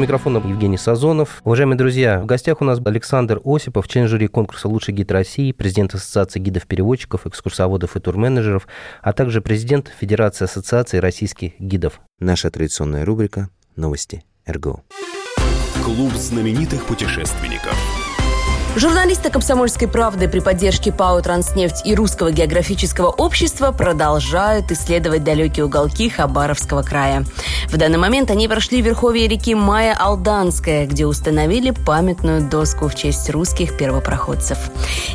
Микрофона Евгений Сазонов. Уважаемые друзья, в гостях у нас Александр Осипов, член жюри конкурса «Лучший гид России», президент Ассоциации гидов-переводчиков, экскурсоводов и турменеджеров, а также президент Федерации Ассоциации российских гидов. Наша традиционная рубрика «Новости РГО». Клуб знаменитых путешественников. Журналисты «Комсомольской правды» при поддержке ПАО «Транснефть» и Русского географического общества продолжают исследовать далекие уголки Хабаровского края. В данный момент они прошли верховье реки Майя Алданская, где установили памятную доску в честь русских первопроходцев.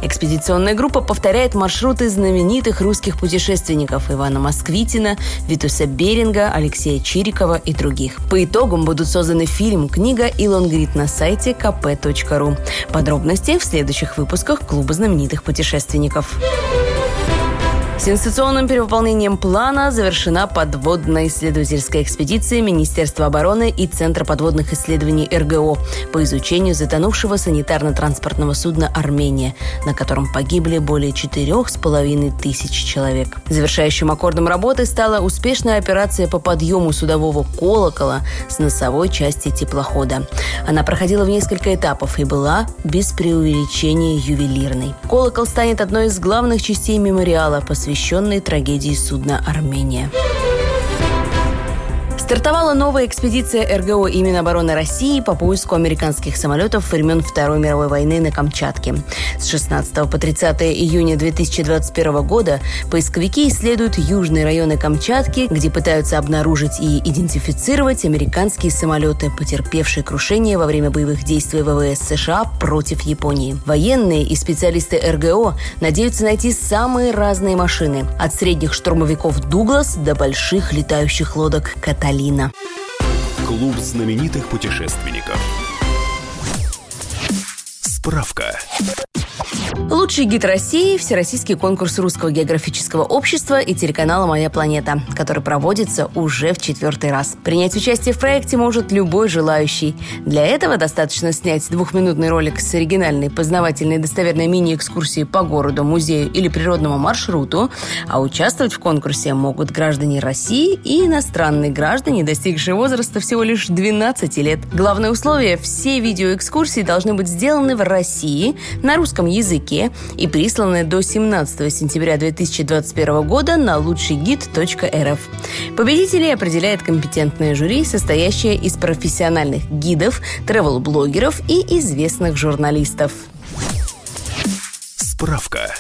Экспедиционная группа повторяет маршруты знаменитых русских путешественников Ивана Москвитина, Витуса Беринга, Алексея Чирикова и других. По итогам будут созданы фильм, книга и лонгрид на сайте kp.ru. Подробности в следующих выпусках Клуба знаменитых путешественников. Сенсационным перевыполнением плана завершена подводная исследовательская экспедиция Министерства обороны и Центра подводных исследований РГО по изучению затонувшего санитарно-транспортного судна «Армения», на котором погибли более четырех с половиной тысяч человек. Завершающим аккордом работы стала успешная операция по подъему судового колокола с носовой части теплохода. Она проходила в несколько этапов и была без преувеличения ювелирной. Колокол станет одной из главных частей мемориала, посвященной трагедии судна «Армения». Стартовала новая экспедиция РГО и Минобороны России по поиску американских самолетов времен Второй мировой войны на Камчатке. С 16 по 30 июня 2021 года поисковики исследуют южные районы Камчатки, где пытаются обнаружить и идентифицировать американские самолеты, потерпевшие крушение во время боевых действий ВВС США против Японии. Военные и специалисты РГО надеются найти самые разные машины, от средних штурмовиков «Дуглас» до больших летающих лодок «Каталина». Клуб знаменитых путешественников. Справка. Лучший гид России – Всероссийский конкурс Русского географического общества и телеканала «Моя планета», который проводится уже в четвертый раз. Принять участие в проекте может любой желающий. Для этого достаточно снять двухминутный ролик с оригинальной, познавательной, достоверной мини-экскурсией по городу, музею или природному маршруту, а участвовать в конкурсе могут граждане России и иностранные граждане, достигшие возраста всего лишь 12 лет. Главное условие – все видеоэкскурсии должны быть сделаны в России на русском языке и присланы до 17 сентября 2021 года на лучшийгид.рф. Победителей определяет компетентное жюри, состоящее из профессиональных гидов, тревел-блогеров и известных журналистов. Справка.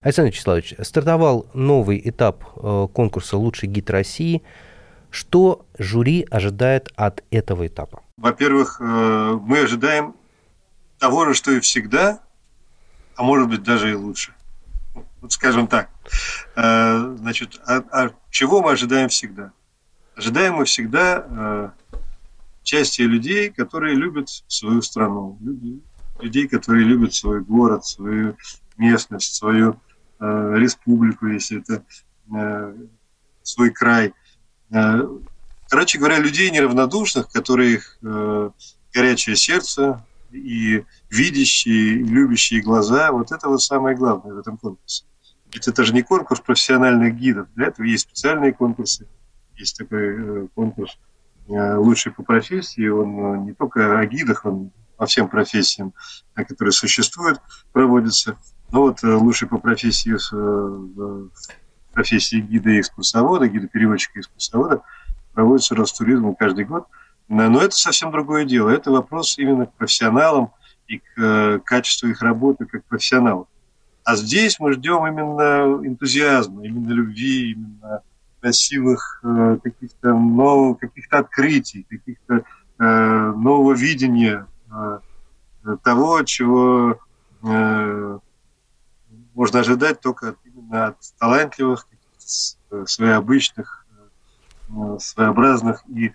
Александр Вячеславович, стартовал новый этап э, конкурса «Лучший гид России». Что жюри ожидает от этого этапа? Во-первых, э, мы ожидаем того же, что и всегда, а может быть даже и лучше. Вот скажем так. Э, значит, а, а чего мы ожидаем всегда? Ожидаем мы всегда части людей, которые любят свою страну, людей, которые любят свой город, свою местность, свою э, республику, если это э, свой край. Э, короче говоря, людей неравнодушных, которые э, горячее сердце и видящие, и любящие глаза. Вот это вот самое главное в этом конкурсе. Ведь это же не конкурс профессиональных гидов. Для этого есть специальные конкурсы. Есть такой э, конкурс э, лучший по профессии. Он э, не только о гидах, он по всем профессиям, которые существуют, проводится. Ну вот лучший по профессии, профессии гида и экскурсовода, гида-переводчика экскурсовода проводится Ростуризмом каждый год. Но это совсем другое дело. Это вопрос именно к профессионалам и к качеству их работы как профессионалов. А здесь мы ждем именно энтузиазма, именно любви, именно красивых каких-то новых, каких-то открытий, каких-то нового видения того, чего можно ожидать только именно от талантливых, своеобычных, своеобразных и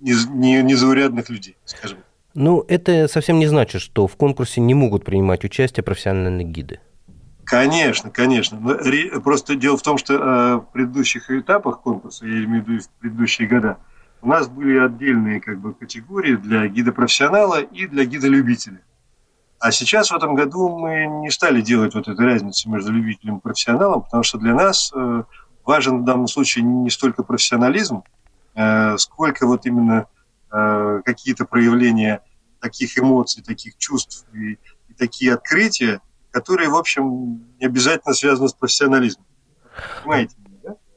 незаурядных людей, скажем. Ну, это совсем не значит, что в конкурсе не могут принимать участие профессиональные гиды. Конечно, конечно. Но просто дело в том, что в предыдущих этапах конкурса, я имею в виду в предыдущие года, у нас были отдельные как бы, категории для гида-профессионала и для гида-любителя. А сейчас в этом году мы не стали делать вот эту разницу между любителем и профессионалом, потому что для нас э, важен в данном случае не столько профессионализм, э, сколько вот именно э, какие-то проявления таких эмоций, таких чувств и, и такие открытия, которые, в общем, не обязательно связаны с профессионализмом. Понимаете?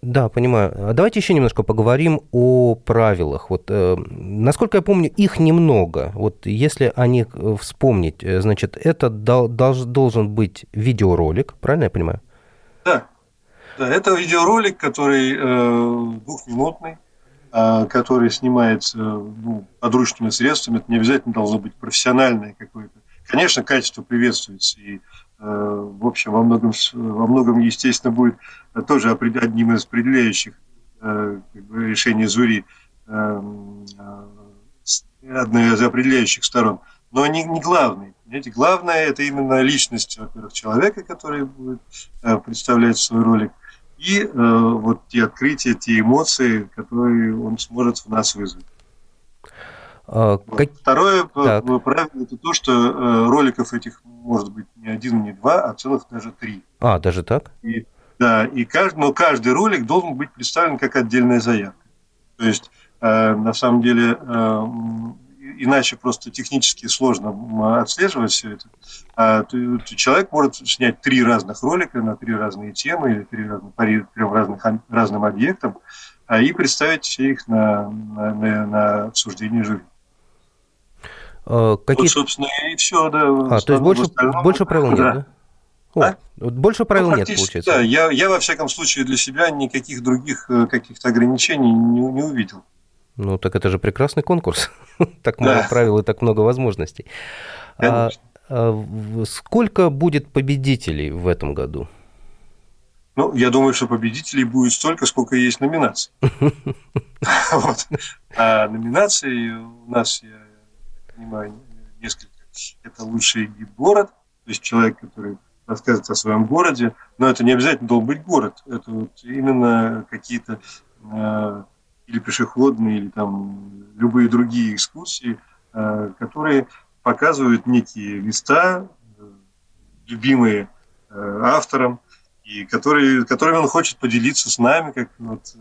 Да, понимаю. А давайте еще немножко поговорим о правилах. Вот, э, насколько я помню, их немного. Вот если о них э, вспомнить, э, значит, это дол- должен быть видеоролик, правильно я понимаю? Да. Да, это видеоролик, который э, двухминутный, э, который снимается ну, подручными средствами. Это не обязательно должно быть профессиональное какое-то. Конечно, качество приветствуется и Э, в общем, во многом, во многом, естественно, будет тоже одним из определяющих э, решений Зури, э, одной из определяющих сторон. Но не, не главный. Понимаете? Главное – это именно личность, во-первых, человека, который будет представлять свой ролик, и вот те открытия, те эмоции, которые он сможет в нас вызвать. А, как... Второе так. правило – это то, что роликов этих может быть не один, не два, а целых даже три. А, даже так? И, да, и каждый, но каждый ролик должен быть представлен как отдельная заявка. То есть, э, на самом деле, э, иначе просто технически сложно отслеживать все это. А, то, то человек может снять три разных ролика на три разные темы или три разных, по трем разных, разным объектам а, и представить все их на, на, на, на обсуждение жюри. Э, какие... Вот, собственно, и все, да. А, то есть больше, больше правил нет, да? да? О, а? Больше правил ну, нет, получается. Да, я, я, во всяком случае, для себя никаких других э, каких-то ограничений не, не увидел. Ну, так это же прекрасный конкурс. так мало да. правил и так много возможностей. А, а, сколько будет победителей в этом году? Ну, я думаю, что победителей будет столько, сколько есть номинаций. вот. А номинации у нас, я понимаю, несколько. Это лучший гид город, то есть человек, который рассказывает о своем городе, но это не обязательно должен быть город, это вот именно какие-то э, или пешеходные, или там любые другие экскурсии, э, которые показывают некие места, э, любимые э, автором, и которые, которыми он хочет поделиться с нами, как вот,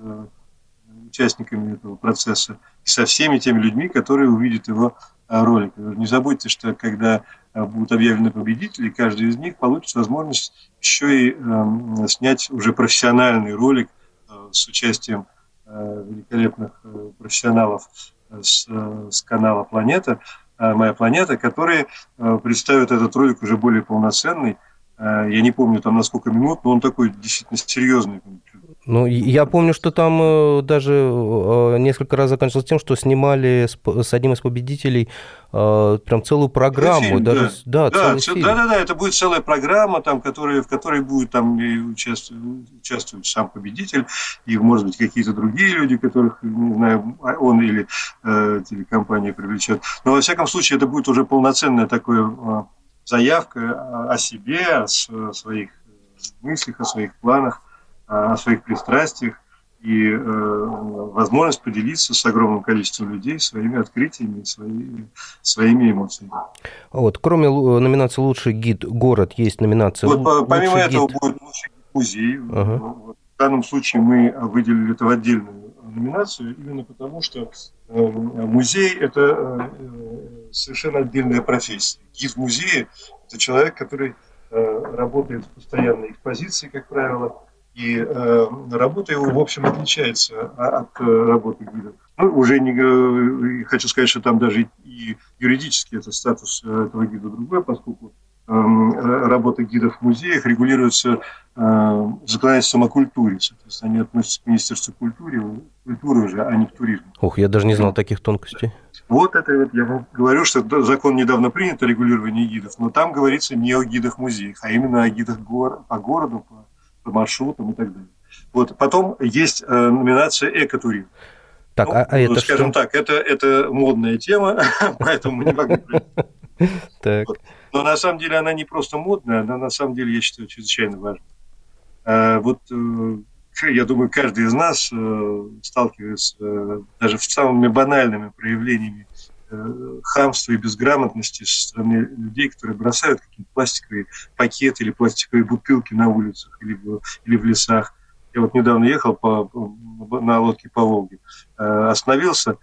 участниками этого процесса, и со всеми теми людьми, которые увидят его ролик. Не забудьте, что когда будут объявлены победители, каждый из них получит возможность еще и э, снять уже профессиональный ролик с участием великолепных э, профессионалов э, с, э, с канала «Планета», э, «Моя планета», которые э, представят этот ролик уже более полноценный. Э, я не помню там на сколько минут, но он такой действительно серьезный, ну, я помню, что там э, даже э, несколько раз заканчивалось тем, что снимали с одним из победителей э, прям целую программу. Фильм, даже, да, да, да, целый да, да, да, это будет целая программа, там, которая, в которой будет там участвовать, участвовать сам победитель, и, может быть, какие-то другие люди, которых, не знаю, он или э, телекомпания привлечет. Но, во всяком случае, это будет уже полноценная такая заявка о себе, о своих мыслях, о своих планах о своих пристрастиях и э, возможность поделиться с огромным количеством людей своими открытиями, своими, своими эмоциями. Вот, кроме номинации «Лучший гид город» есть номинация вот, Помимо этого будет «Лучший гид музей». Ага. В данном случае мы выделили это в отдельную номинацию, именно потому что э, музей – это э, совершенно отдельная профессия. Гид в музее – это человек, который э, работает в постоянной экспозиции, как правило, и э, работа его, в общем, отличается от э, работы гида. Ну, уже не э, хочу сказать, что там даже и юридически это статус э, этого гида другой, поскольку э, работа гидов в музеях регулируется э, законодательством о культуре. Соответственно, они относятся к Министерству культуры, культуры уже, а не к туризму. Ох, я даже не знал таких тонкостей. Вот это вот я вам говорю, что закон недавно принят о регулировании гидов, но там говорится не о гидах музеях, а именно о гидах гор, по городу, по по маршрутам и так далее. Вот. Потом есть э, номинация «Экотуризм». Так, ну, а, а это Скажем что? так, это, это модная тема, поэтому мы не могли Так. Но на самом деле она не просто модная, она на самом деле, я считаю, чрезвычайно важна. А, вот э, я думаю, каждый из нас э, сталкивается даже с самыми банальными проявлениями хамства и безграмотности со стороны людей, которые бросают какие-то пластиковые пакеты или пластиковые бутылки на улицах или в, или в лесах. Я вот недавно ехал по, на лодке по Волге, остановился.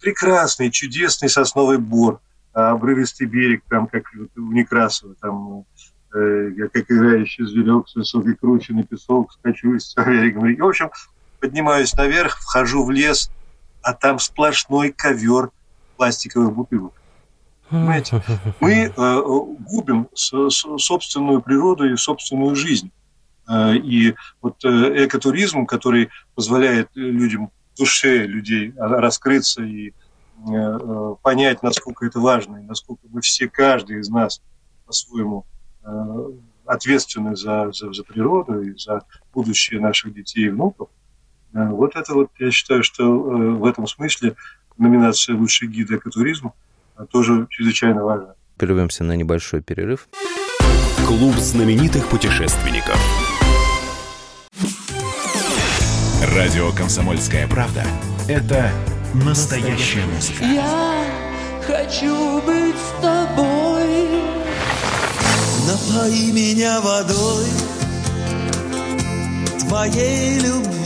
Прекрасный, чудесный сосновый бор – обрывистый берег, там, как у Некрасова, там, э, я как играющий зверек с высокой круче песок, скачу с берегом реки. В общем, поднимаюсь наверх, вхожу в лес, а там сплошной ковер пластиковых бутылок. Понимаете? Мы э, губим с, с, собственную природу и собственную жизнь. Э, и вот э, экотуризм, который позволяет людям, душе людей раскрыться и Э, э, понять, насколько это важно, и насколько мы все, каждый из нас по-своему э, ответственны за, за, за природу и за будущее наших детей и внуков. Вот это вот, я считаю, что в этом смысле номинация «Лучший гид экотуризма» тоже чрезвычайно важна. Прервемся на небольшой перерыв. Клуб знаменитых путешественников. Радио «Комсомольская правда» — это Настоящая музыка. Я хочу быть с тобой. Напои меня водой твоей любви.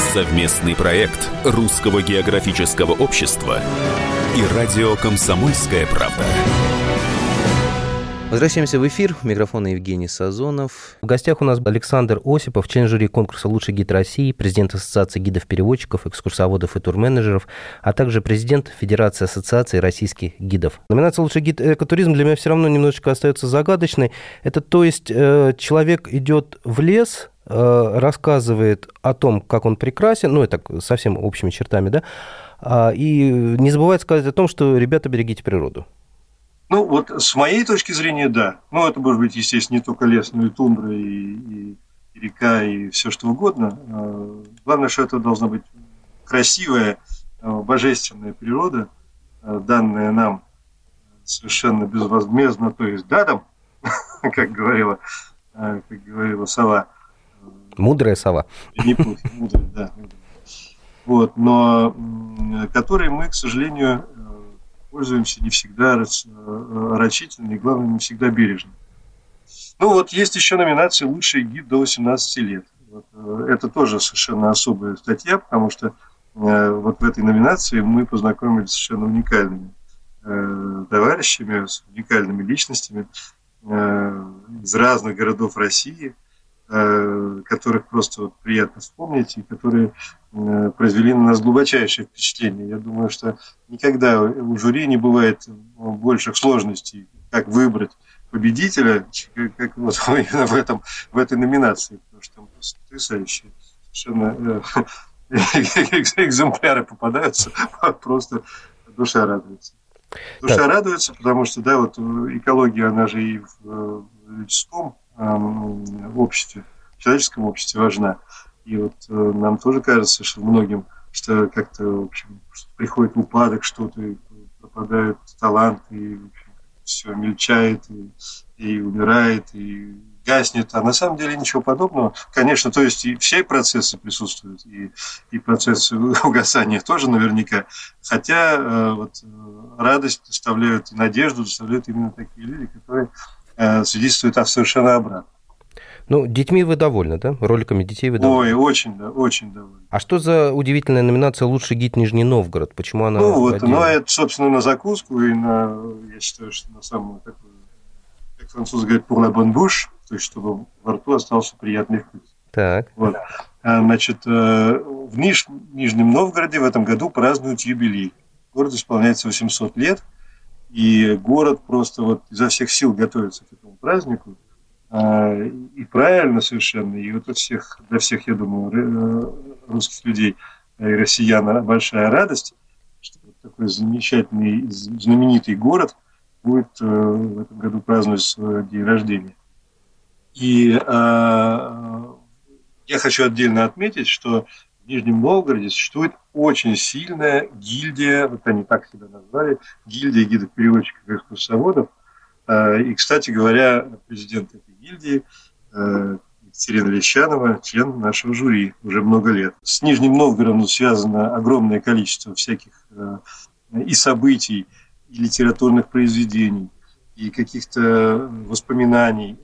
Совместный проект Русского географического общества и радио «Комсомольская правда». Возвращаемся в эфир. Микрофон Евгений Сазонов. В гостях у нас Александр Осипов, член жюри конкурса «Лучший гид России», президент Ассоциации гидов-переводчиков, экскурсоводов и турменеджеров, а также президент Федерации Ассоциации российских гидов. Номинация «Лучший гид экотуризм» для меня все равно немножечко остается загадочной. Это то есть э, человек идет в лес, рассказывает о том, как он прекрасен, ну, это совсем общими чертами, да, а, и не забывает сказать о том, что, ребята, берегите природу. Ну, вот с моей точки зрения, да. Ну, это может быть, естественно, не только лес, но и тундра, и, и, и река, и все что угодно. А, главное, что это должна быть красивая, а, божественная природа, данная нам совершенно безвозмездно, то есть дадом, как говорила, как говорила сова. Мудрая сова. Мудрая, да. Вот, но которые мы, к сожалению, пользуемся не всегда э, рачительно и, главное, не всегда бережно. Ну вот есть еще номинация «Лучший гид до 18 лет». Вот, э, это тоже совершенно особая статья, потому что э, вот в этой номинации мы познакомились с совершенно уникальными э, товарищами, с уникальными личностями э, из разных городов России – Э, которых просто вот приятно вспомнить и которые э, произвели на нас глубочайшее впечатление. Я думаю, что никогда у жюри не бывает больших сложностей, как выбрать победителя, как вот именно в, этом, в этой номинации, потому что там просто потрясающие совершенно э, экземпляры попадаются, просто душа радуется. Душа так. радуется, потому что, да, вот экология, она же и в людском в обществе, в человеческом обществе важна. И вот э, нам тоже кажется, что многим, что как-то, в общем, приходит упадок, что-то, пропадают таланты, и общем, все мельчает, и, и умирает, и гаснет. А на самом деле ничего подобного. Конечно, то есть и все процессы присутствуют, и, и процессы угасания тоже наверняка. Хотя э, вот, э, радость доставляют надежду доставляют именно такие люди, которые свидетельствует о совершенно обратном. Ну, детьми вы довольны, да? Роликами детей вы довольны? Ой, очень, да, очень довольны. А что за удивительная номинация «Лучший гид Нижний Новгород»? Почему она Ну, вот, ну, это, собственно, на закуску и на, я считаю, что на самую такую, как французы говорят, pour la bonne bouche, то есть чтобы во рту остался приятный вкус. Так. Вот. А, Значит, э, в Ниж- Нижнем Новгороде в этом году празднуют юбилей. Город исполняется 800 лет, и город просто вот изо всех сил готовится к этому празднику. А, И правильно совершенно, и вот у всех, для всех, я думаю, э, русских людей и россиян большая радость, что вот такой замечательный, знаменитый город будет э, в этом году праздновать свой день рождения. И э, я хочу отдельно отметить, что в Нижнем Новгороде существует очень сильная гильдия, вот они так себя назвали, гильдия гидов-переводчиков и экскурсоводов. Э, И, кстати говоря, президент этой гильдии э, Екатерина Лещанова, член нашего жюри уже много лет. С Нижним Новгородом связано огромное количество всяких э, и событий, и литературных произведений, и каких-то воспоминаний,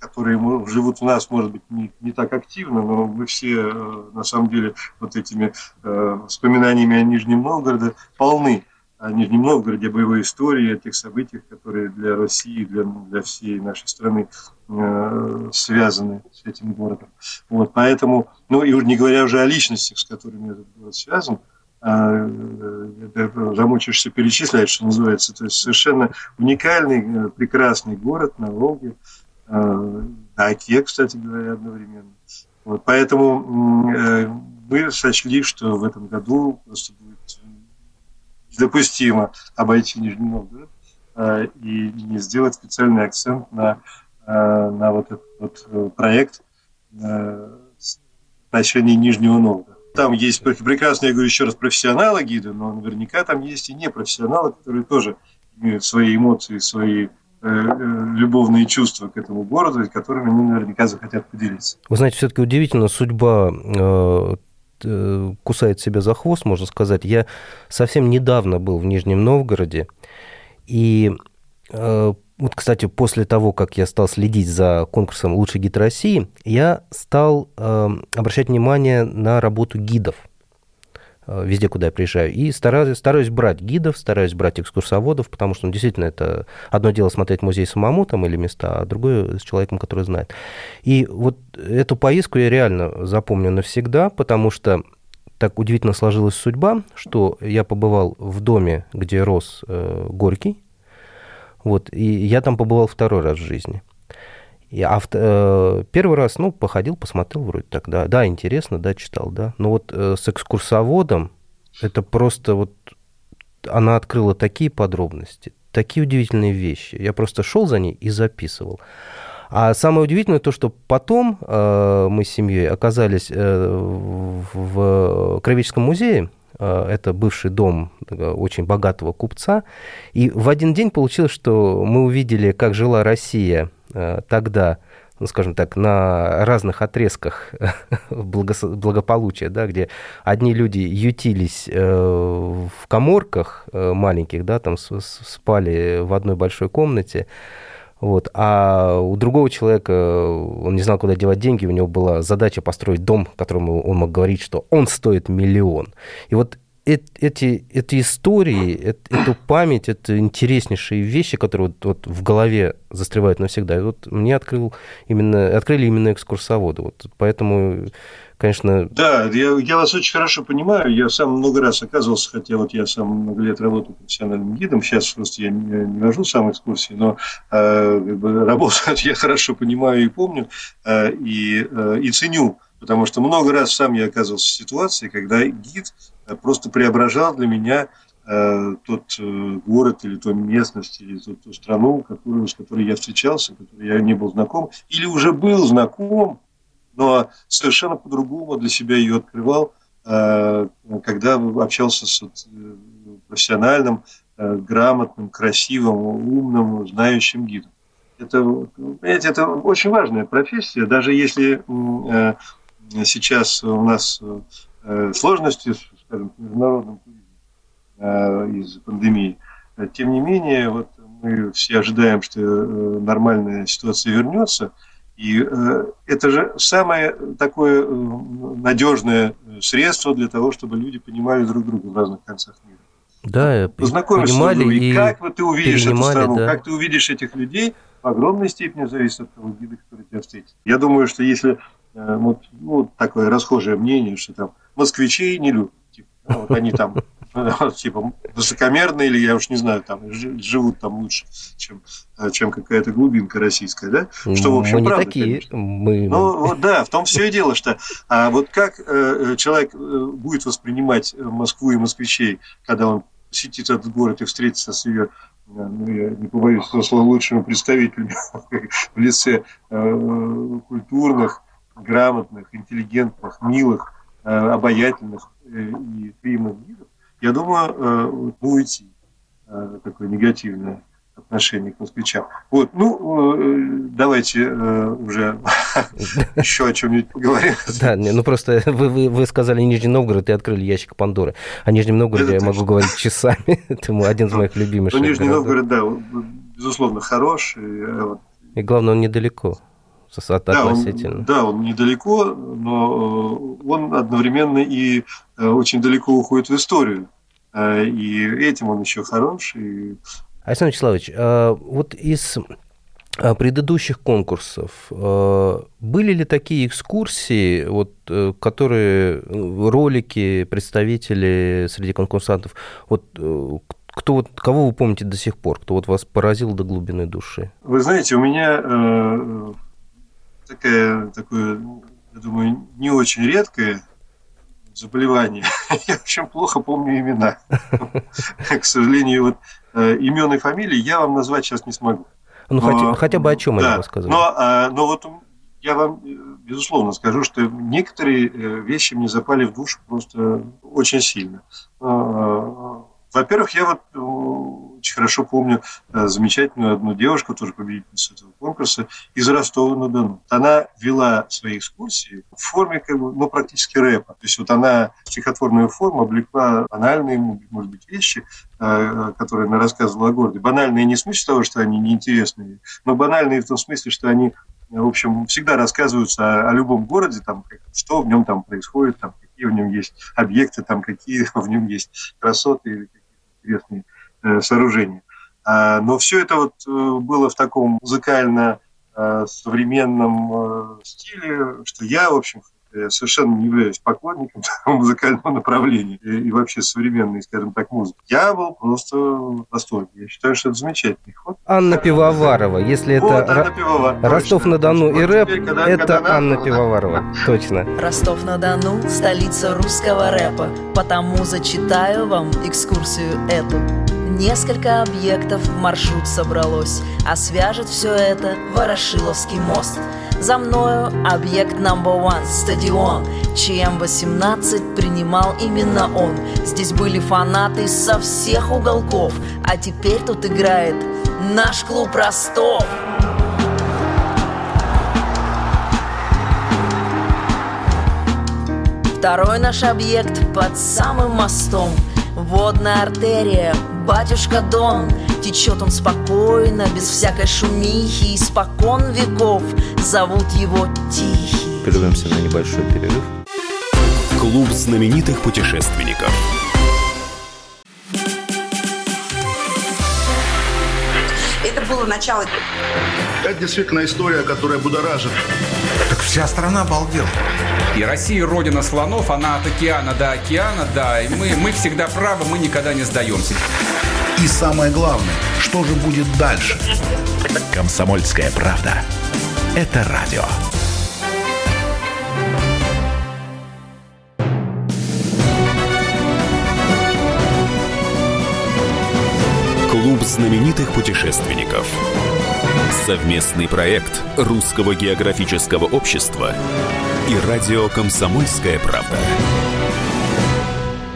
которые живут у нас, может быть, не, не так активно, но мы все, э, на самом деле, вот этими э, воспоминаниями о Нижнем Новгороде полны. О Нижнем Новгороде, о боевой истории, о тех событиях, которые для России, для, для всей нашей страны э, связаны с этим городом. Вот, поэтому, ну и уж не говоря уже о личностях, с которыми этот город связан, э, это замучишься перечислять, что называется. То есть совершенно уникальный, э, прекрасный город на Волге, э, на Оке, кстати говоря, одновременно. Вот, поэтому э, мы сочли, что в этом году просто будет э, недопустимо обойти Нижний Новгород э, и не сделать специальный акцент на, э, на вот этот вот э, проект э, отношении Нижнего Новгорода. Там есть пр- прекрасные, я говорю еще раз, профессионалы гиды, но наверняка там есть и непрофессионалы, которые тоже имеют свои эмоции, свои любовные чувства к этому городу, которыми они наверняка захотят поделиться. Вы знаете, все-таки удивительно, судьба э, э, кусает себя за хвост, можно сказать. Я совсем недавно был в Нижнем Новгороде, и э, вот, кстати, после того, как я стал следить за конкурсом «Лучший гид России», я стал э, обращать внимание на работу гидов э, везде, куда я приезжаю. И стараюсь, стараюсь брать гидов, стараюсь брать экскурсоводов, потому что ну, действительно это одно дело смотреть музей самому там или места, а другое с человеком, который знает. И вот эту поездку я реально запомню навсегда, потому что так удивительно сложилась судьба, что я побывал в доме, где рос э, Горький, вот, и я там побывал второй раз в жизни. И, а в- э, первый раз, ну, походил, посмотрел вроде так, да, интересно, да, читал, да. Но вот э, с экскурсоводом это просто вот она открыла такие подробности, такие удивительные вещи. Я просто шел за ней и записывал. А самое удивительное то, что потом э, мы с семьей оказались э, в, Кровеческом музее. Э, Это бывший дом э, очень богатого купца. И в один день получилось, что мы увидели, как жила Россия тогда, ну, скажем так, на разных отрезках благополучия, да, где одни люди ютились э, в коморках э, маленьких, да, там спали в одной большой комнате, вот. А у другого человека, он не знал, куда девать деньги, у него была задача построить дом, которому он мог говорить, что он стоит миллион. И вот э- эти, эти истории, э- эту память, это интереснейшие вещи, которые вот, вот в голове застревают навсегда. И вот мне открыл именно, открыли именно экскурсоводы. Вот поэтому, конечно, Да, я, я вас очень хорошо понимаю. Я сам много раз оказывался, хотя вот я сам много лет работаю профессиональным гидом. Сейчас просто я не, не вожу сам экскурсии, но э, работу я хорошо понимаю и помню, э, и, э, и ценю. Потому что много раз сам я оказывался в ситуации, когда гид просто преображал для меня э, тот э, город или ту местность, или ту, ту страну, которую, с которой я встречался, с которой я не был знаком, или уже был знаком, но совершенно по-другому для себя ее открывал, э, когда общался с э, профессиональным, э, грамотным, красивым, умным, знающим гидом. Это, понимаете, это очень важная профессия, даже если э, сейчас у нас э, сложности, скажем, с международным туризмом э, из-за пандемии, тем не менее, вот мы все ожидаем, что э, нормальная ситуация вернется, и э, это же самое такое надежное средство для того, чтобы люди понимали друг друга в разных концах мира. да, Познакомишься понимали друг с другом, и как вот ты увидишь эту страну, да. как ты увидишь этих людей, в огромной степени зависит от того гида, который тебя встретит. Я думаю, что если вот, ну, такое расхожее мнение, что там москвичей не любят, вот они там типа высокомерные или я уж не знаю, там жи- живут там лучше, чем, э, чем какая-то глубинка российская, да? Что, в общем, мы не правда, такие. конечно. Мы... Ну, вот да, в том все и дело, что а вот как э, человек э, будет воспринимать э, Москву и москвичей, когда он посетит этот город и встретится с ее, э, ну, я не побоюсь этого слова, лучшими представителями в лице э, культурных, грамотных, интеллигентных, милых, э, обаятельных э, и приемных гидов, я думаю, э, будет э, такое негативное отношение к москвичам. Вот, ну, э, давайте э, уже еще о чем-нибудь поговорим. Да, ну просто вы, вы, сказали Нижний Новгород и открыли ящик Пандоры. О Нижнем Новгороде я могу говорить часами. Это один из моих Ну, любимейших Нижний. Новгород, да, безусловно, хорош. э, И главное, он недалеко. От- Да, он, да, он недалеко, но э, он одновременно и э, очень далеко уходит в историю. Э, И этим он еще хорош. И Александр Вячеславович, вот из предыдущих конкурсов были ли такие экскурсии, вот, которые ролики, представители среди конкурсантов, вот кто вот, кого вы помните до сих пор, кто вот вас поразил до глубины души? Вы знаете, у меня такая, такое, я думаю, не очень редкое заболевание. Я, в общем, плохо помню имена. К сожалению, вот э, имен и фамилии я вам назвать сейчас не смогу. Ну, хотя, хотя бы о чем да. они рассказывали? Но, а, но вот я вам, э, безусловно, скажу, что некоторые э, вещи мне запали в душу просто очень сильно. Во-первых, я вот э, очень хорошо помню э, замечательную одну девушку, тоже победительницу этого конкурса, из Ростова-на-Дону. Она вела свои экскурсии в форме как бы, ну, практически рэпа. То есть вот она стихотворную форму облекла банальные, может быть, вещи, э, которые она рассказывала о городе. Банальные не в смысле того, что они неинтересные, но банальные в том смысле, что они, в общем, всегда рассказываются о, о любом городе, там, что в нем там происходит, там, какие в нем есть объекты, там, какие в нем есть красоты интересные э, сооружения. А, но все это вот э, было в таком музыкально э, современном стиле, что я, в общем, э, совершенно не являюсь поклонником такого музыкального направления и, и вообще современной, скажем так, музыки. Я был просто в восторге. Я считаю, что это замечательный ход. Анна Пивоварова, если это Вот Анна Ра- Пивоварова. Ростов-на-Дону и рэп, теперь, когда- это когда Анна Пивоварова, точно. Ростов-на-Дону – столица русского рэпа, потому зачитаю вам экскурсию эту. Несколько объектов в маршрут собралось, а свяжет все это Ворошиловский мост. За мною объект number one – стадион, ЧМ-18 принимал именно он. Здесь были фанаты со всех уголков, а теперь тут играет наш клуб Ростов. Второй наш объект под самым мостом Водная артерия, батюшка Дон Течет он спокойно, без всякой шумихи Испокон веков зовут его Тихий Прервемся на небольшой перерыв. Клуб знаменитых путешественников. Это было начало. Это действительно история, которая будоражит. Так вся страна обалдела. И Россия родина слонов, она от океана до океана, да, и мы, мы всегда правы, мы никогда не сдаемся. И самое главное, что же будет дальше? Комсомольская правда. Это радио. Клуб знаменитых путешественников. Совместный проект Русского географического общества и радио «Комсомольская правда».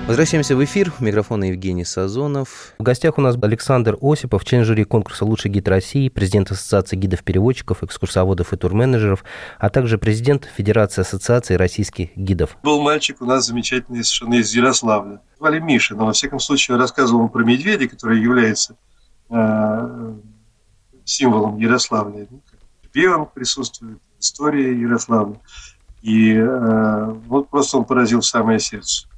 Возвращаемся в эфир. Микрофон Евгений Сазонов. В гостях у нас Александр Осипов, член жюри конкурса «Лучший гид России», президент Ассоциации гидов-переводчиков, экскурсоводов и турменеджеров, а также президент Федерации Ассоциации российских гидов. Был мальчик у нас замечательный совершенно из Ярославля. Звали Миша, но во всяком случае рассказывал он про медведя, который является э, символом Ярославля. Ну, тебе он присутствует, история Ярославля. И э, вот просто он поразил в самое сердце.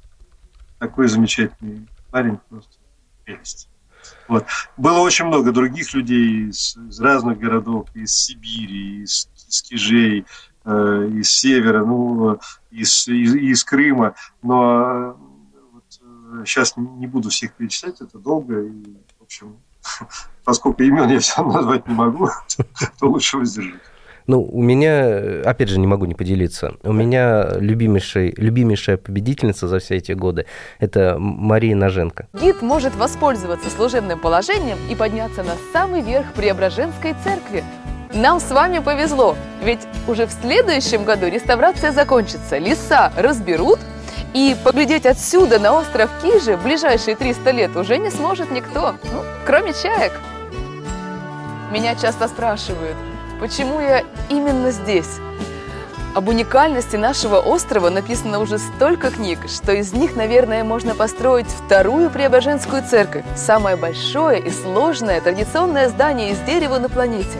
Такой замечательный парень, просто прелесть. Вот. Было очень много других людей из, из разных городов, из Сибири, из, из Кижей, э, из Севера, ну, из, из, из Крыма. Но э, вот, э, сейчас не буду всех перечислять, это долго. И, в общем, поскольку имен я все назвать не могу, то лучше воздержусь. Ну, у меня, опять же, не могу не поделиться. У меня любимейшая, любимейшая победительница за все эти годы – это Мария Ноженко. Гид может воспользоваться служебным положением и подняться на самый верх Преображенской церкви. Нам с вами повезло, ведь уже в следующем году реставрация закончится, леса разберут, и поглядеть отсюда на остров Кижи в ближайшие 300 лет уже не сможет никто, ну, кроме чаек. Меня часто спрашивают, почему я именно здесь? Об уникальности нашего острова написано уже столько книг, что из них, наверное, можно построить вторую Преображенскую церковь, самое большое и сложное традиционное здание из дерева на планете.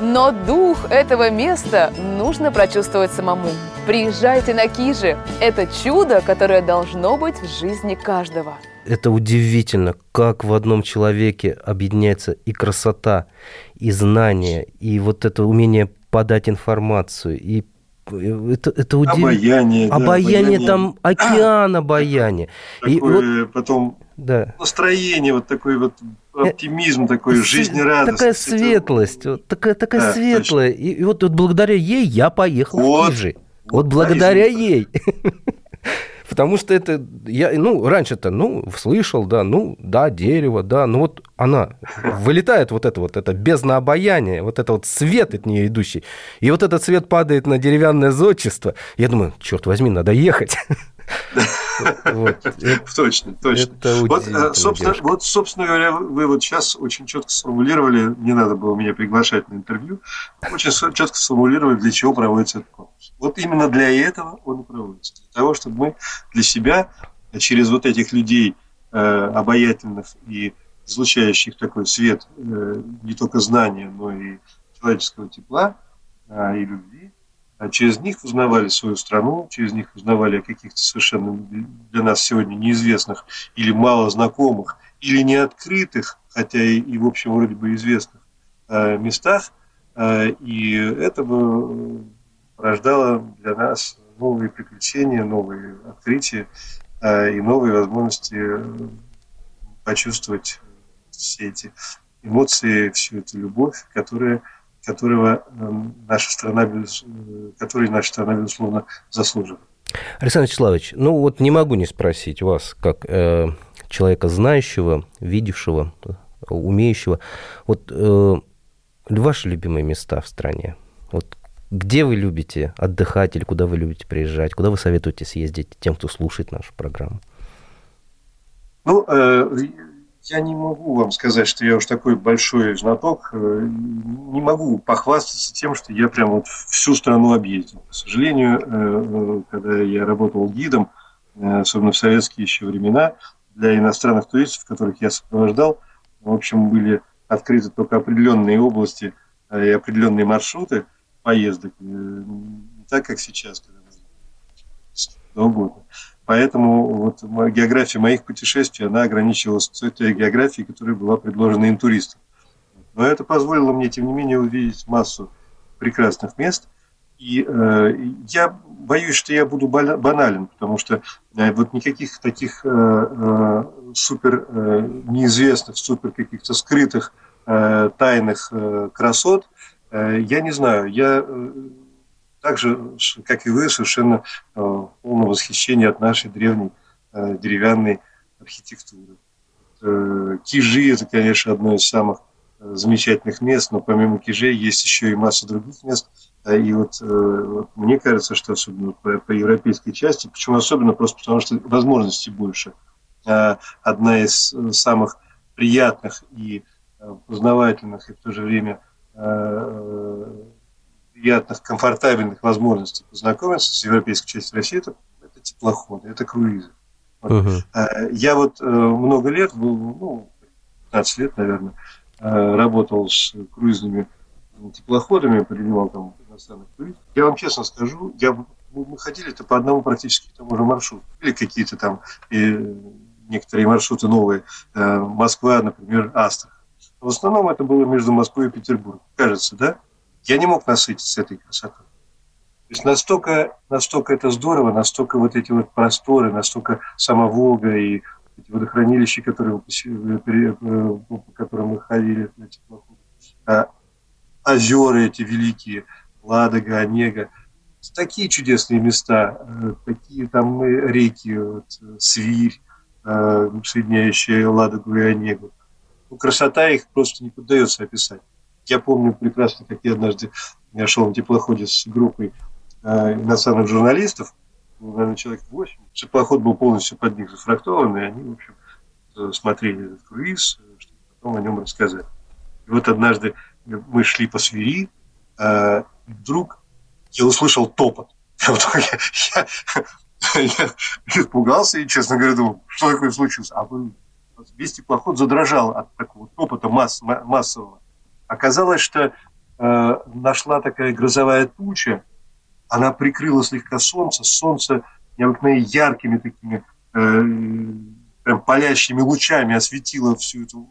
Но дух этого места нужно прочувствовать самому. Приезжайте на Кижи. Это чудо, которое должно быть в жизни каждого. Это удивительно, как в одном человеке объединяется и красота, и знание, и вот это умение подать информацию, и это, это удивительно. Обаяние. да, обаяние, там океан обаяния. И вот, потом да. настроение, вот такой вот оптимизм, такой жизнерадостность. Такая светлость, вот такая, такая Да, светлая. И, и вот, вот благодаря ей я поехал Вот. в Кижи. Вот благодаря ей. Потому что это, я, ну, раньше-то, ну, слышал, да, ну, да, дерево, да, ну вот она, вылетает вот это вот, это бездна обаяния, вот это вот свет от нее идущий, и вот этот свет падает на деревянное зодчество. Я думаю, черт возьми, надо ехать. Вот. Точно, точно. Вот, э, собственно, вот, собственно говоря, вы вот сейчас очень четко сформулировали, не надо было меня приглашать на интервью, очень четко сформулировали, для чего проводится этот конкурс. Вот именно для этого он проводится. Для того, чтобы мы для себя э, через вот этих людей э, обаятельных и излучающих такой свет э, не только знания, но и человеческого тепла а, и любви, а через них узнавали свою страну, через них узнавали о каких-то совершенно для нас сегодня неизвестных или мало знакомых, или неоткрытых, хотя и, и в общем вроде бы известных э, местах. Э, и это бы порождало для нас новые приключения, новые открытия э, и новые возможности э, почувствовать все эти эмоции, всю эту любовь, которая которого э, наша страна, э, которой наша страна, безусловно, заслуживает. Александр Вячеславович, ну вот не могу не спросить вас, как э, человека знающего, видевшего, умеющего, вот э, ваши любимые места в стране, вот где вы любите отдыхать или куда вы любите приезжать, куда вы советуете съездить тем, кто слушает нашу программу? Ну, э, я не могу вам сказать, что я уж такой большой знаток. э, Не могу похвастаться тем, что я прям вот всю страну объездил. К сожалению, э, э, когда я работал гидом, особенно в советские еще времена, для иностранных туристов, которых я сопровождал, в общем, были открыты только определенные области и определенные маршруты поездок. Не так, как сейчас, когда угодно. Поэтому вот география моих путешествий, она ограничивалась той географией, которая была предложена интуристам. Но это позволило мне, тем не менее, увидеть массу прекрасных мест. И э, я боюсь, что я буду бана- банален, потому что э, вот никаких таких э, э, супер э, неизвестных, супер каких-то скрытых э, тайных э, красот э, я не знаю. Я э, так же, ш- как и вы, совершенно э, в полном восхищении от нашей древней э, деревянной архитектуры. Э, Кижи – это, конечно, одно из самых замечательных мест, но помимо Кижей есть еще и масса других мест. И вот, вот мне кажется, что особенно по, по европейской части, почему особенно просто потому, что возможностей больше. Одна из самых приятных и познавательных, и в то же время приятных, комфортабельных возможностей познакомиться с европейской частью России, это, это теплоходы, это круизы. Вот. Э, Я вот э, много лет был, ну, 15 лет, наверное, э, работал с круизными теплоходами, принимал там иностранных туристов. Я вам честно скажу, я, мы ходили-то по одному практически тому же маршруту. Или какие-то там э, некоторые маршруты новые. Москва, например, Астрахань. В основном это было между Москвой и Петербургом. Кажется, да? Я не мог насытиться этой красотой. То есть настолько, настолько это здорово, настолько вот эти вот просторы, настолько сама Волга и эти водохранилища, которые, э, по которым мы ходили, на теплоходе, а, озера эти великие, Ладога, Онега, такие чудесные места, э, такие там э, реки, вот, Свирь, соединяющие Ладогу и Онегу. Ну, красота их просто не поддается описать. Я помню прекрасно, как я однажды я шел на теплоходе с группой э, иностранных журналистов, ну, наверное, человек 8. Теплоход был полностью под них зафрактован, и они, в общем, э, смотрели этот круиз, э, чтобы потом о нем рассказать. И вот однажды мы шли по свири, э, вдруг я услышал топот. Вот я, я- я испугался и, честно говоря, думал, что такое случилось. А вы- весь теплоход задрожал от такого топота масс- ма- массового. Оказалось, что э, нашла такая грозовая туча, она прикрыла слегка солнце, солнце необыкновенно яркими такими э, прям палящими лучами осветило всю эту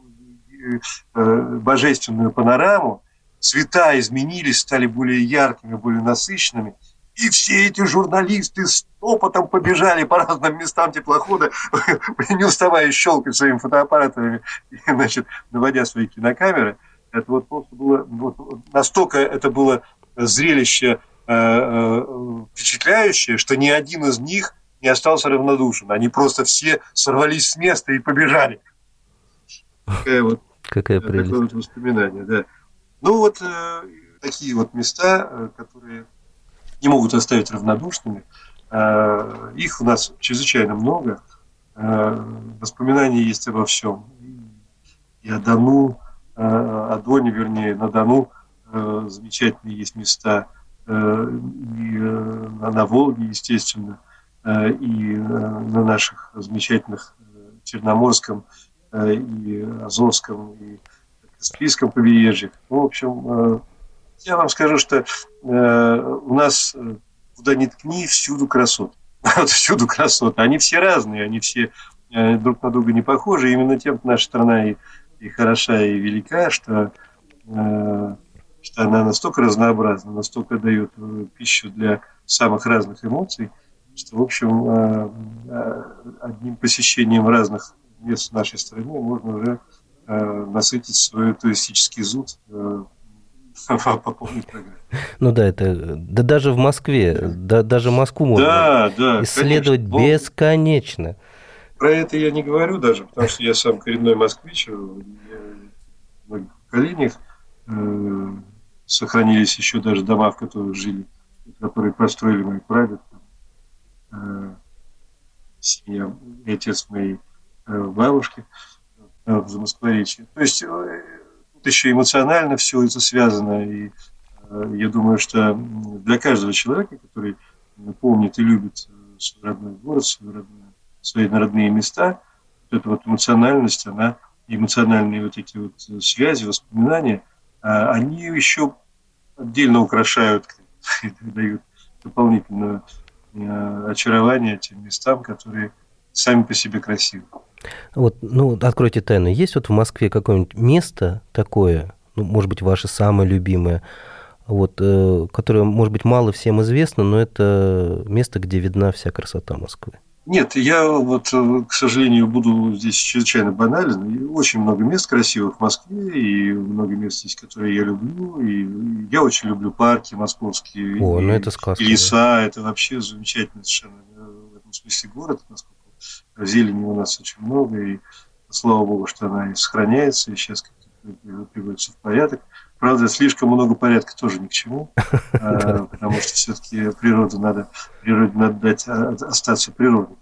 э, э, божественную панораму, цвета изменились, стали более яркими, более насыщенными, и все эти журналисты с топотом побежали по разным местам теплохода, не уставая щелкать своими фотоаппаратами, значит, наводя свои кинокамеры. Это вот просто было, вот, настолько это было зрелище э, э, впечатляющее, что ни один из них не остался равнодушен. Они просто все сорвались с места и побежали. Такая вот, Какая такое прелесть. вот воспоминание, да. Ну вот э, такие вот места, э, которые не могут оставить равнодушными, э, их у нас чрезвычайно много. Э, воспоминания есть обо всем. И о Дону, э, о Доне, вернее, на Дону э, замечательные есть места. Э, и э, на, Волге, естественно, э, и э, на наших замечательных э, Черноморском э, и Азовском, и Каспийском побережье. Ну, в общем, э, я вам скажу, что э, у нас э, куда ни ткни, всюду красота. Всюду красота. Они все разные, они все э, друг на друга не похожи. Именно тем наша страна и, и хороша, и велика, что, э, что она настолько разнообразна, настолько дает э, пищу для самых разных эмоций, что, в общем, э, э, одним посещением разных мест в нашей стране можно уже э, насытить свой туристический зуд э, по полной программе. Ну да, это да даже в Москве, да, даже Москву можно Да, да, исследовать конечно. Бесконечно. Про это я не говорю даже, потому что я сам коренной москвич, многих поколениях э, сохранились еще даже дома, в которых жили, которые построили мои прадед, э, семья, отец моей э, бабушки э, в Замоскворечье. То есть э, тут еще эмоционально все это связано, и э, я думаю, что для каждого человека, который помнит и любит э, свой родной город, свой родной свои родные места, эта вот эмоциональность, она, эмоциональные вот эти вот связи, воспоминания, а, они еще отдельно украшают, дают дополнительное э, очарование тем местам, которые сами по себе красивы. Вот, ну, откройте тайну. Есть вот в Москве какое-нибудь место такое, ну, может быть, ваше самое любимое, вот, э, которое, может быть, мало всем известно, но это место, где видна вся красота Москвы? Нет, я вот, э, к сожалению, буду здесь чрезвычайно банален. Очень много мест красивых в Москве, и много мест здесь, которые я люблю. И я очень люблю парки московские. О, и, ну это сказка, и леса. Это вообще замечательный совершенно э, в этом смысле город, насколько зелени у нас очень много. И слава богу, что она и сохраняется, и сейчас как-то приводится в порядок. Правда, слишком много порядка тоже ни к чему, а, потому что все-таки природу надо, природе надо дать а, остаться природой.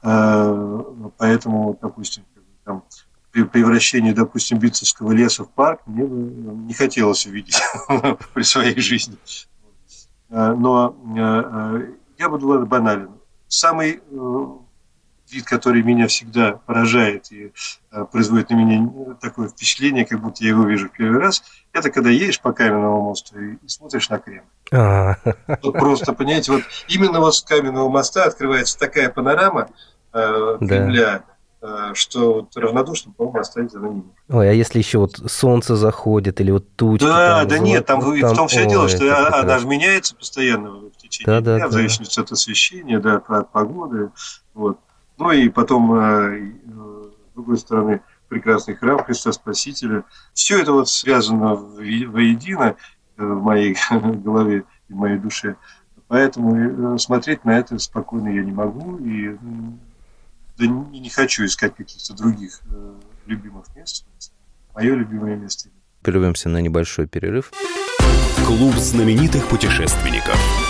Поэтому, допустим, там, при превращении, допустим, Битцевского леса в парк мне бы не хотелось увидеть при своей жизни. Но я буду ладно, банален. Самый э, вид, который меня всегда поражает и э, производит на меня такое впечатление, как будто я его вижу в первый раз, это когда едешь по каменному мосту и, и смотришь на Кремль. А, Вот просто, понимаете, вот именно вот с каменного моста открывается такая панорама э, Да. Кремля, э, что вот равнодушным, по-моему, оставить она не может. Ой, а если еще вот солнце заходит или вот тучи? Да, там, да золото- нет, там, ну, в том все дело, что это а- она же меняется постоянно в течение Да, да, дня, в да. зависимости от освещения, да, от погоды. Вот. Ну и потом, э, с другой стороны, прекрасный храм Христа Спасителя. Все это вот связано воедино э, в моей голове и в моей душе. Поэтому э, смотреть на это спокойно я не могу и да не, не хочу искать каких-то других любимых мест. Мое любимое место Прервемся на небольшой перерыв. Клуб знаменитых путешественников.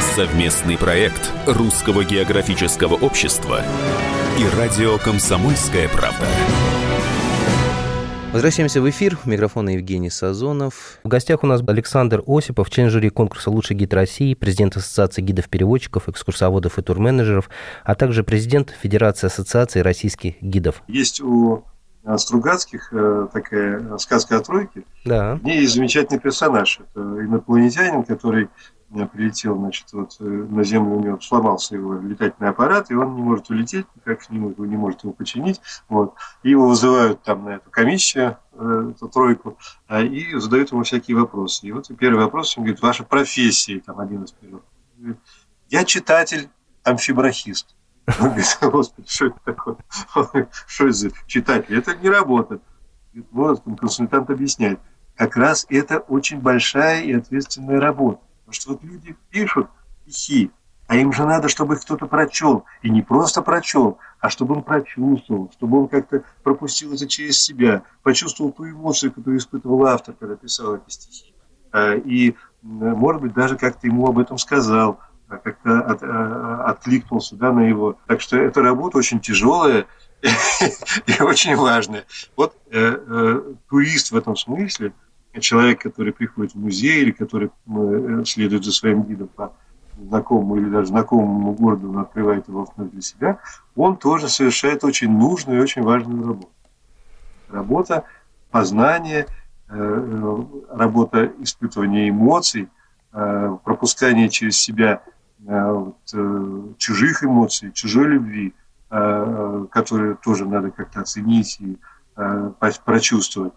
Совместный проект Русского географического общества и радио «Комсомольская правда». Возвращаемся в эфир. Микрофон Евгений Сазонов. В гостях у нас Александр Осипов, член жюри конкурса «Лучший гид России», президент Ассоциации гидов-переводчиков, экскурсоводов и турменеджеров, а также президент Федерации Ассоциации российских гидов. Есть у Стругацких э, такая сказка о тройке. Да. В ней есть замечательный персонаж. Это инопланетянин, который прилетел значит, вот, э, на Землю, у него сломался его летательный аппарат, и он не может улететь, никак не может, не может его починить. Вот. И его вызывают там на эту комиссию, э, эту тройку, а, и задают ему всякие вопросы. И вот первый вопрос, он говорит, ваша профессия, там один из первых. Я читатель, амфибрахист. Он говорит, господи, что это такое? Что это за читатель? Это не работа. Вот, консультант объясняет. Как раз это очень большая и ответственная работа. Потому что вот люди пишут стихи, а им же надо, чтобы их кто-то прочел. И не просто прочел, а чтобы он прочувствовал, чтобы он как-то пропустил это через себя, почувствовал ту эмоцию, которую испытывал автор, когда писал эти стихи. А, И, может быть, даже как-то ему об этом сказал, а, как-то от- а, откликнулся да, на его. Так что эта работа очень тяжелая и очень важная. Вот э, э, турист в этом смысле, человек, который приходит в музей или который э, следует за своим гидом по знакомому или даже знакомому городу, он открывает его вновь для себя, он тоже совершает очень нужную и очень важную работу. Работа познания, э, э, работа испытывания эмоций, пропускание через себя чужих эмоций, чужой любви, которые тоже надо как-то оценить и прочувствовать.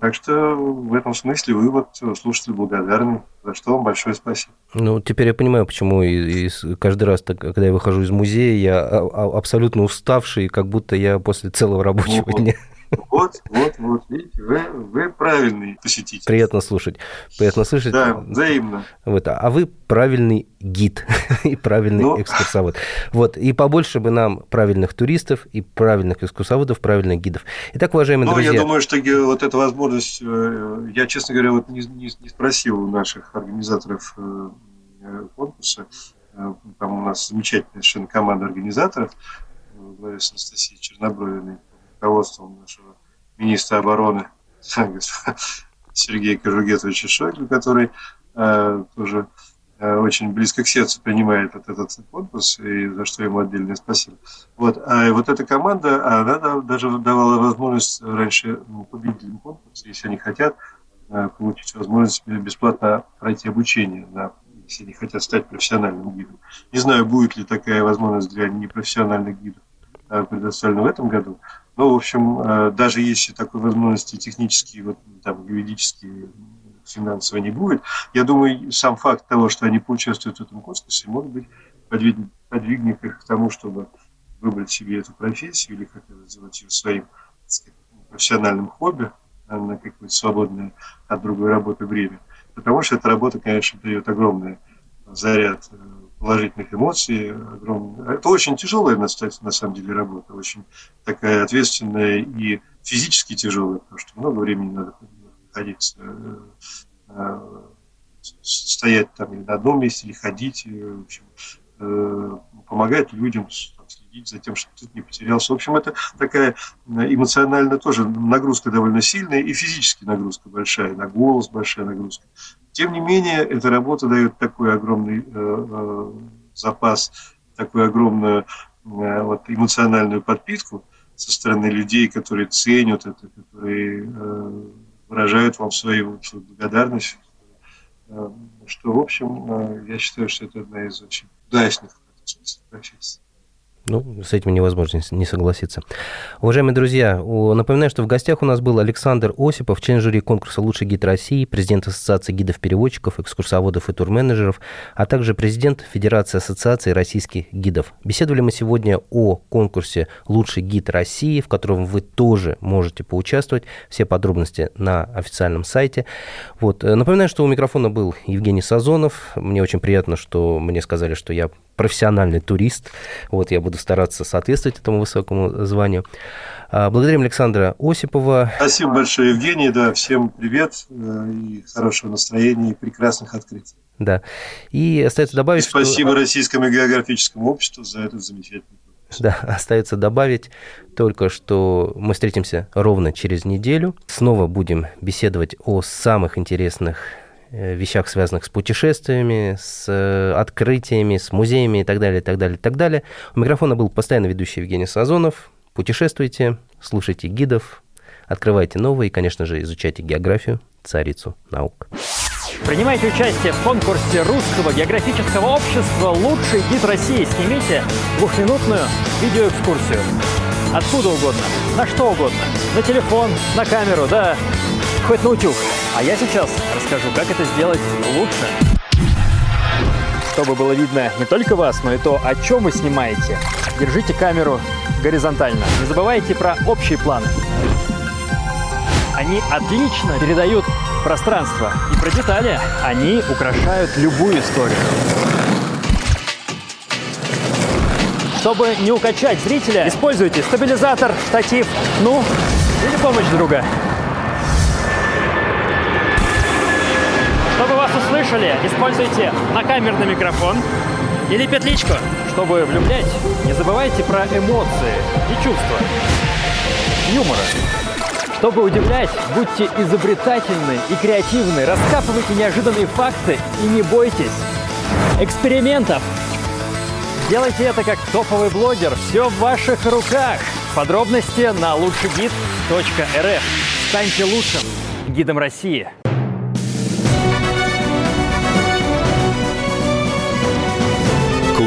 Так что в этом смысле вы вот слушатель благодарны, за что вам большое спасибо. Ну, теперь я понимаю, почему и, и каждый раз, так, когда я выхожу из музея, я а- а- абсолютно уставший, как будто я после целого рабочего Вот. дня. Вот, вот, вот, видите, вы, вы правильный посетитель. Приятно слушать. Приятно слышать. Да, взаимно. Вот, а вы правильный гид и правильный Ну. экскурсовод. Вот, и побольше бы нам правильных туристов и правильных экскурсоводов, правильных гидов. Итак, уважаемые Ну, друзья, я думаю, что вот эта возможность, э, я, честно говоря, вот не, не- не спросил у наших организаторов э, конкурса, Э, там у нас замечательная совершенно команда организаторов, главе с Анастасией Чернобровиной, руководством нашего министра обороны Сергея Кожугетовича Шойгу, который э, тоже э, очень близко к сердцу принимает вот этот конкурс, и за что ему отдельное спасибо. Вот. А вот эта команда, она да- даже давала возможность раньше ну, победителям конкурса, если они хотят, э, получить возможность бесплатно пройти обучение, на, если они хотят стать профессиональным гидом. Не знаю, будет ли такая возможность для непрофессиональных гидов э, предоставлена в этом году. Но, в общем, э, даже если такой возможности технические, вот, там, юридические, финансово не будет, я думаю, сам факт того, что они поучаствуют в этом конкурсе, может быть, подвиг- подвигнет их к тому, чтобы выбрать себе эту профессию или как это называть ее своим сказать, профессиональном хобби, а на какое-то свободное от другой работы время. Потому что эта работа, конечно, дает огромный заряд э, положительных эмоций. Огромный... Это очень тяжелая, на самом деле, работа. Очень такая ответственная и физически тяжелая, потому что много времени надо находиться, э, э, стоять там или на одном месте, или ходить, в общем, э, помогать людям следить за тем, чтобы кто-то не потерялся. В общем, это такая эмоционально тоже нагрузка довольно сильная и физически нагрузка большая, на голос большая нагрузка. Тем не менее, эта работа дает такой огромный э, э, запас, такую огромную э, вот, эмоциональную подпитку со стороны людей, которые ценят это, которые э, выражают вам свою, благодарность. Э, что, в общем, э, я считаю, что это одна из очень удачных профессий. Ну, с этим невозможно не согласиться. Уважаемые друзья, напоминаю, что в гостях у нас был Александр Осипов, член жюри конкурса «Лучший гид России», президент Ассоциации гидов-переводчиков, экскурсоводов и турменеджеров, а также президент Федерации Ассоциации российских гидов. Беседовали мы сегодня о конкурсе «Лучший гид России», в котором вы тоже можете поучаствовать. Все подробности на официальном сайте. Вот. Напоминаю, что у микрофона был Евгений Сазонов. Мне очень приятно, что мне сказали, что я профессиональный турист. Вот я буду стараться соответствовать этому высокому званию. А, благодарим Александра Осипова. Спасибо большое, Евгений. Да, всем привет э, и хорошего настроения и прекрасных открытий. Да. И остается добавить, и спасибо что... Российскому географическому обществу за этот замечательный да, остается добавить только, что мы встретимся ровно через неделю. Снова будем беседовать о самых интересных вещах, связанных с путешествиями, с э, открытиями, с музеями и так далее, и так далее, и так далее. У микрофона был постоянно ведущий Евгений Сазонов. Путешествуйте, слушайте гидов, открывайте новые и, конечно же, изучайте географию, царицу наук. Принимайте участие в конкурсе Русского географического общества «Лучший гид России». Снимите двухминутную видеоэкскурсию. Откуда угодно, на что угодно. На телефон, на камеру, да, хоть на утюг. А я сейчас расскажу, как это сделать лучше. Чтобы было видно не только вас, но и то, о чем вы снимаете. Держите камеру горизонтально. Не забывайте про общие планы. Они отлично передают пространство. И про детали. Они украшают любую историю. Чтобы не укачать зрителя, используйте стабилизатор, штатив, ну, или помощь друга. Чтобы вас услышали, используйте накамерный микрофон или петличку. Чтобы влюблять, не забывайте про эмоции и чувства. Юмора. Чтобы удивлять, будьте изобретательны и креативны, раскапывайте неожиданные факты и не бойтесь экспериментов. Делайте это как топовый блогер. Все в ваших руках. Подробности на лучшийгид.рф. Станьте лучшим гидом России.